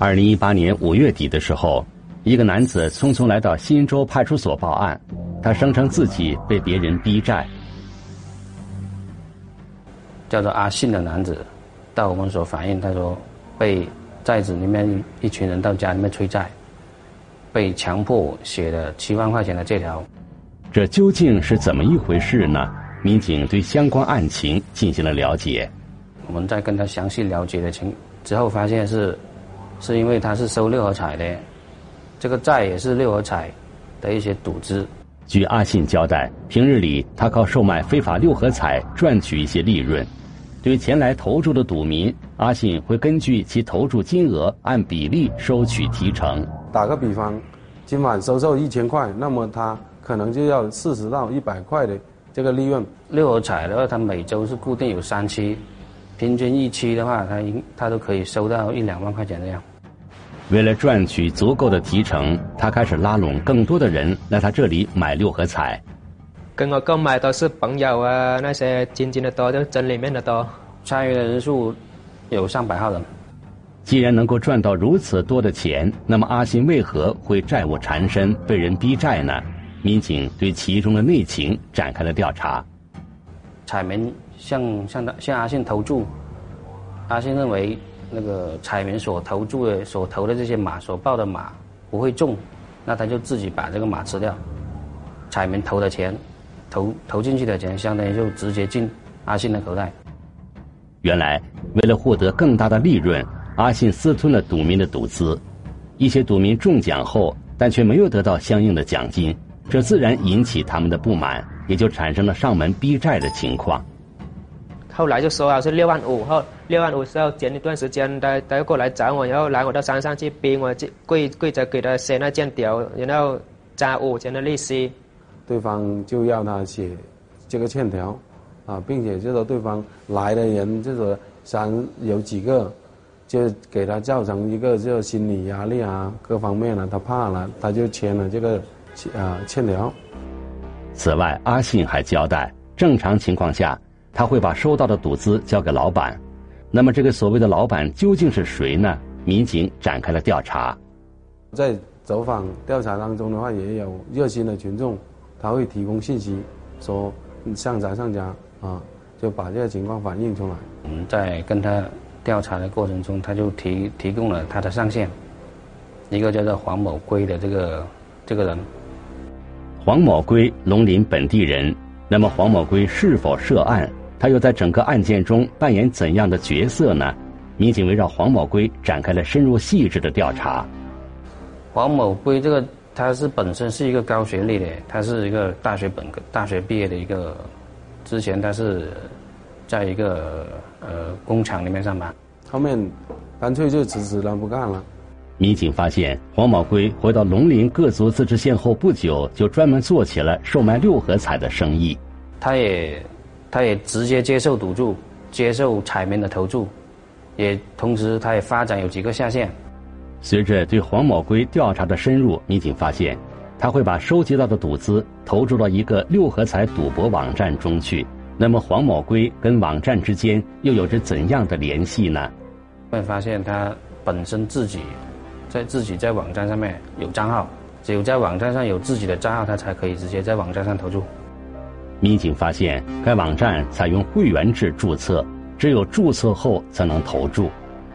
二零一八年五月底的时候，一个男子匆匆来到新洲派出所报案，他声称自己被别人逼债。叫做阿信的男子到我们所反映，他说被寨子里面一群人到家里面催债，被强迫写了七万块钱的借条。这究竟是怎么一回事呢？民警对相关案情进行了了解。我们在跟他详细了解的情之后，发现是。是因为他是收六合彩的，这个债也是六合彩的一些赌资。据阿信交代，平日里他靠售卖非法六合彩赚取一些利润。对前来投注的赌民，阿信会根据其投注金额按比例收取提成。打个比方，今晚收受一千块，那么他可能就要四十到一百块的这个利润。六合彩的话，它每周是固定有三期，平均一期的话，他应他都可以收到一两万块钱这样。为了赚取足够的提成，他开始拉拢更多的人来他这里买六合彩。跟我购买都是朋友啊，那些亲戚的多，就镇里面的多。参与的人数有上百号人。既然能够赚到如此多的钱，那么阿信为何会债务缠身、被人逼债呢？民警对其中的内情展开了调查。彩民向向他向阿信投注，阿信认为。那个彩民所投注的、所投的这些马、所报的马不会中，那他就自己把这个马吃掉。彩民投的钱，投投进去的钱，相当于就直接进阿信的口袋。原来，为了获得更大的利润，阿信私吞了赌民的赌资。一些赌民中奖后，但却没有得到相应的奖金，这自然引起他们的不满，也就产生了上门逼债的情况。后来就说好是六万五后，六万五之后前一段时间他他又过来找我，然后来我到山上去逼我跪跪着给他写那欠条，然后加五千的利息。对方就要他写这个欠条，啊，并且就说对方来的人就说山有几个，就给他造成一个就心理压力啊，各方面啊，他怕了，他就签了这个啊欠条。此外，阿信还交代，正常情况下。他会把收到的赌资交给老板，那么这个所谓的老板究竟是谁呢？民警展开了调查，在走访调查当中的话，也有热心的群众，他会提供信息，说上家上家啊，就把这个情况反映出来。我们在跟他调查的过程中，他就提提供了他的上线，一个叫做黄某圭的这个这个人。黄某圭，龙林本地人。那么黄某圭是否涉案？他又在整个案件中扮演怎样的角色呢？民警围绕黄某圭展开了深入细致的调查。黄某圭这个他是本身是一个高学历的，他是一个大学本科、大学毕业的一个，之前他是在一个呃工厂里面上班，后面干脆就辞职了，不干了。民警发现，黄某圭回到龙陵各族自治县后不久，就专门做起了售卖六合彩的生意。他也。他也直接接受赌注，接受彩民的投注，也同时他也发展有几个下线。随着对黄某圭调查的深入，民警发现，他会把收集到的赌资投注到一个六合彩赌博网站中去。那么黄某圭跟网站之间又有着怎样的联系呢？会发现他本身自己在自己在网站上面有账号，只有在网站上有自己的账号，他才可以直接在网站上投注。民警发现，该网站采用会员制注册，只有注册后才能投注，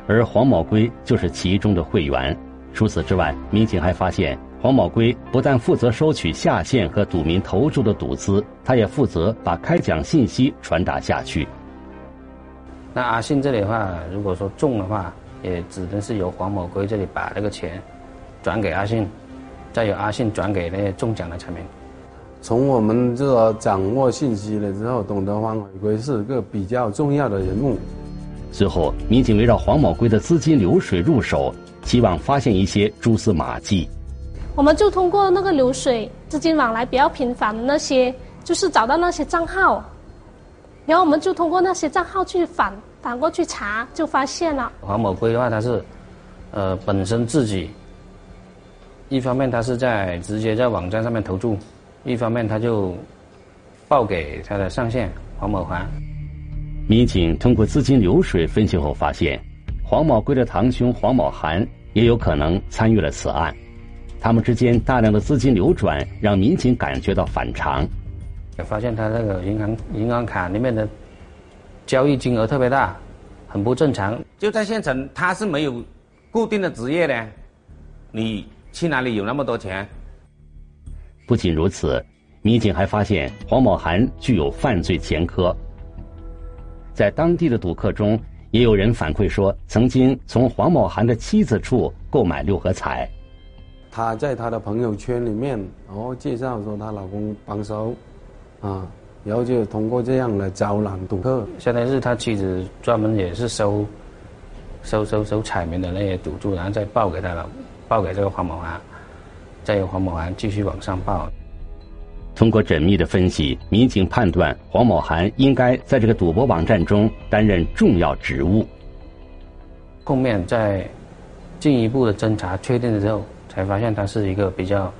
而黄某圭就是其中的会员。除此之外，民警还发现，黄某圭不但负责收取下线和赌民投注的赌资，他也负责把开奖信息传达下去。那阿信这里的话，如果说中的话，也只能是由黄某圭这里把这个钱转给阿信，再由阿信转给那些中奖的彩民。从我们这个掌握信息了之后，董德芳回归是个比较重要的人物。随后，民警围绕黄某圭的资金流水入手，希望发现一些蛛丝马迹。我们就通过那个流水、资金往来比较频繁的那些，就是找到那些账号，然后我们就通过那些账号去反反过去查，就发现了黄某圭的话，他是，呃，本身自己，一方面他是在直接在网站上面投注。一方面，他就报给他的上线黄某涵。民警通过资金流水分析后发现，黄某贵的堂兄黄某涵也有可能参与了此案。他们之间大量的资金流转，让民警感觉到反常。发现他那个银行银行卡里面的交易金额特别大，很不正常。就在县城，他是没有固定的职业的，你去哪里有那么多钱？不仅如此，民警还发现黄某涵具有犯罪前科。在当地的赌客中，也有人反馈说，曾经从黄某涵的妻子处购买六合彩。她在她的朋友圈里面，然后介绍说她老公帮手，啊，然后就通过这样来招揽赌客。相当于是他妻子专门也是收收收收彩民的那些赌注，然后再报给他了，报给这个黄某涵，再由黄某涵继续往上报。通过缜密的分析，民警判断黄某涵应该在这个赌博网站中担任重要职务。后面在进一步的侦查确定了之后，才发现他是一个比较，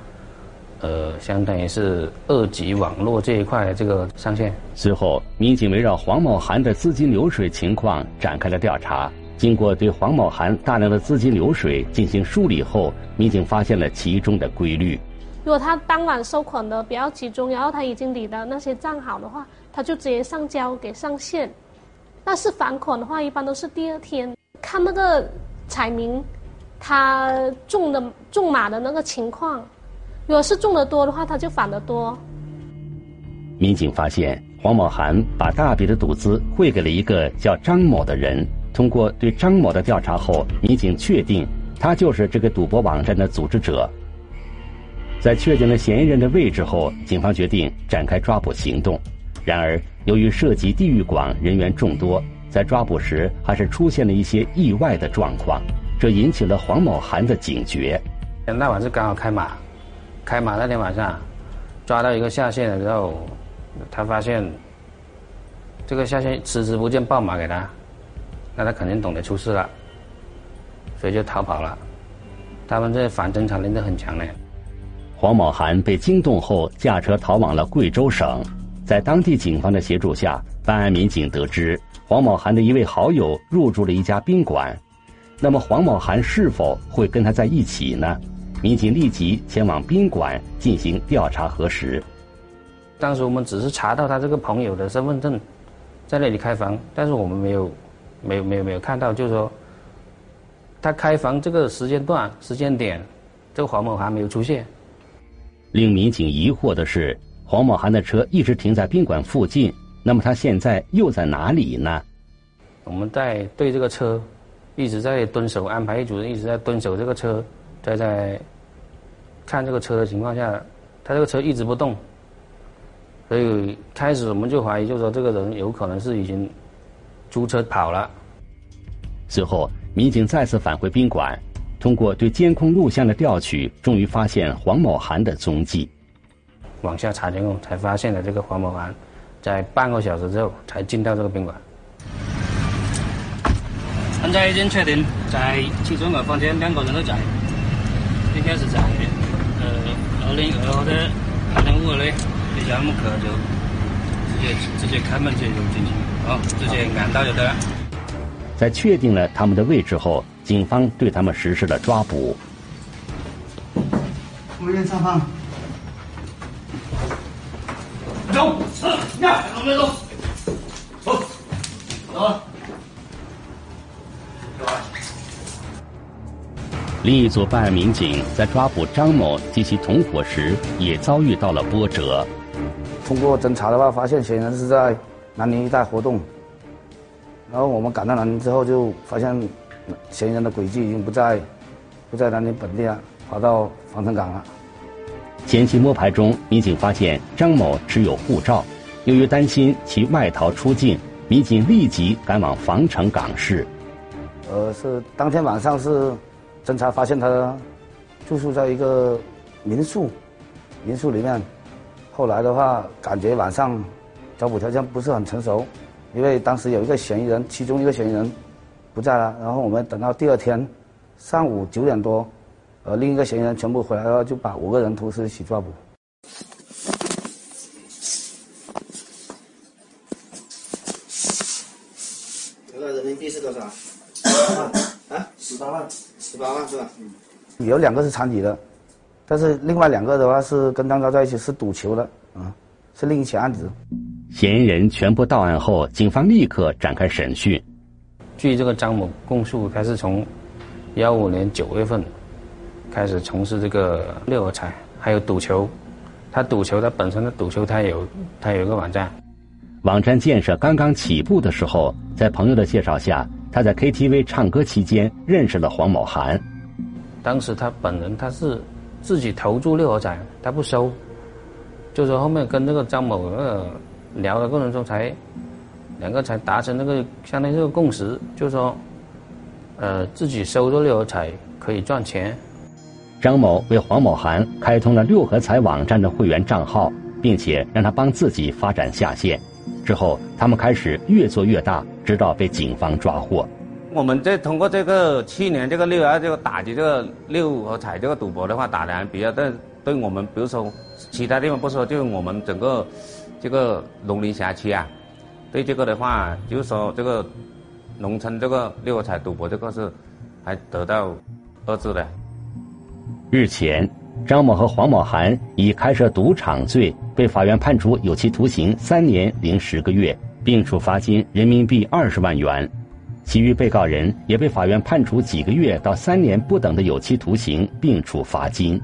呃，相当于是二级网络这一块的这个上线。随后，民警围绕黄某涵的资金流水情况展开了调查。经过对黄某涵大量的资金流水进行梳理后，民警发现了其中的规律。如果他当晚收款的比较集中，然后他已经理的那些账好的话，他就直接上交给上线。但是返款的话，一般都是第二天。看那个彩民，他中的中码的那个情况，如果是中的多的话，他就返的多。民警发现黄某涵把大笔的赌资汇给了一个叫张某的人。通过对张某的调查后，民警确定他就是这个赌博网站的组织者。在确定了嫌疑人的位置后，警方决定展开抓捕行动。然而，由于涉及地域广、人员众多，在抓捕时还是出现了一些意外的状况，这引起了黄某涵的警觉。那晚是刚好开码，开码那天晚上，抓到一个下线的时候，他发现这个下线迟迟不见报码给他，那他肯定懂得出事了，所以就逃跑了。他们这反侦查能力很强的。黄某涵被惊动后，驾车逃往了贵州省。在当地警方的协助下，办案民警得知黄某涵的一位好友入住了一家宾馆。那么，黄某涵是否会跟他在一起呢？民警立即前往宾馆进行调查核实。当时我们只是查到他这个朋友的身份证，在那里开房，但是我们没有、没有、没有、没有看到，就是说他开房这个时间段、时间点，这个黄某涵没有出现。令民警疑惑的是，黄某涵的车一直停在宾馆附近，那么他现在又在哪里呢？我们在对这个车一直在蹲守，安排一组人一直在蹲守这个车，在在看这个车的情况下，他这个车一直不动，所以开始我们就怀疑，就是说这个人有可能是已经租车跑了。随后，民警再次返回宾馆。通过对监控录像的调取，终于发现黄某涵的踪迹。往下查监控，才发现了这个黄某涵，在半个小时之后才进到这个宾馆。现在已经确定，在其中的房间两个人都在，应该是在呃二零二号的二零五号的那家门口就直接直接开门直接就进去，哦，直接赶到就得了。在确定了他们的位置后。警方对他们实施了抓捕。物业上方。走，呀，我们走，走，走。另一组办案民警在抓捕张某及其同伙时，也遭遇到了波折。通过侦查的话，发现嫌疑人是在南宁一带活动。然后我们赶到南宁之后，就发现。嫌疑人的轨迹已经不在，不在南宁本地了，跑到防城港了。前期摸排中，民警发现张某持有护照，由于担心其外逃出境，民警立即赶往防城港市。呃，是当天晚上是侦查发现他住宿在一个民宿，民宿里面。后来的话，感觉晚上找捕条件不是很成熟，因为当时有一个嫌疑人，其中一个嫌疑人。不在了，然后我们等到第二天上午九点多，呃，另一个嫌疑人全部回来了，就把五个人同时一起抓捕。这个人民币是多少？啊，十八万，十八万是吧？嗯。有两个是残疾的，但是另外两个的话是跟张昭在一起是赌球的啊，是另一起案子。嫌疑人全部到案后，警方立刻展开审讯。据这个张某供述，他是从幺五年九月份开始从事这个六合彩，还有赌球。他赌球，他本身的赌球，他有他有一个网站。网站建设刚刚起步的时候，在朋友的介绍下，他在 KTV 唱歌期间认识了黄某涵。当时他本人他是自己投注六合彩，他不收，就是后面跟这个张某那个聊的过程中才两个才达成那个相当于这个共识，就是说，呃，自己收入六合彩可以赚钱。张某为黄某涵开通了六合彩网站的会员账号，并且让他帮自己发展下线。之后，他们开始越做越大，直到被警方抓获。我们这通过这个去年这个六二这个打击这个六合彩这个赌博的话，打的还比较对，对我们比如说其他地方不说，就是我们整个这个龙陵辖区啊，对这个的话，就是说这个农村这个六合彩赌博这个是还得到遏制的。日前，张某和黄某涵以开设赌场罪被法院判处有期徒刑三年零十个月，并处罚金人民币二十万元。其余被告人也被法院判处几个月到三年不等的有期徒刑，并处罚金。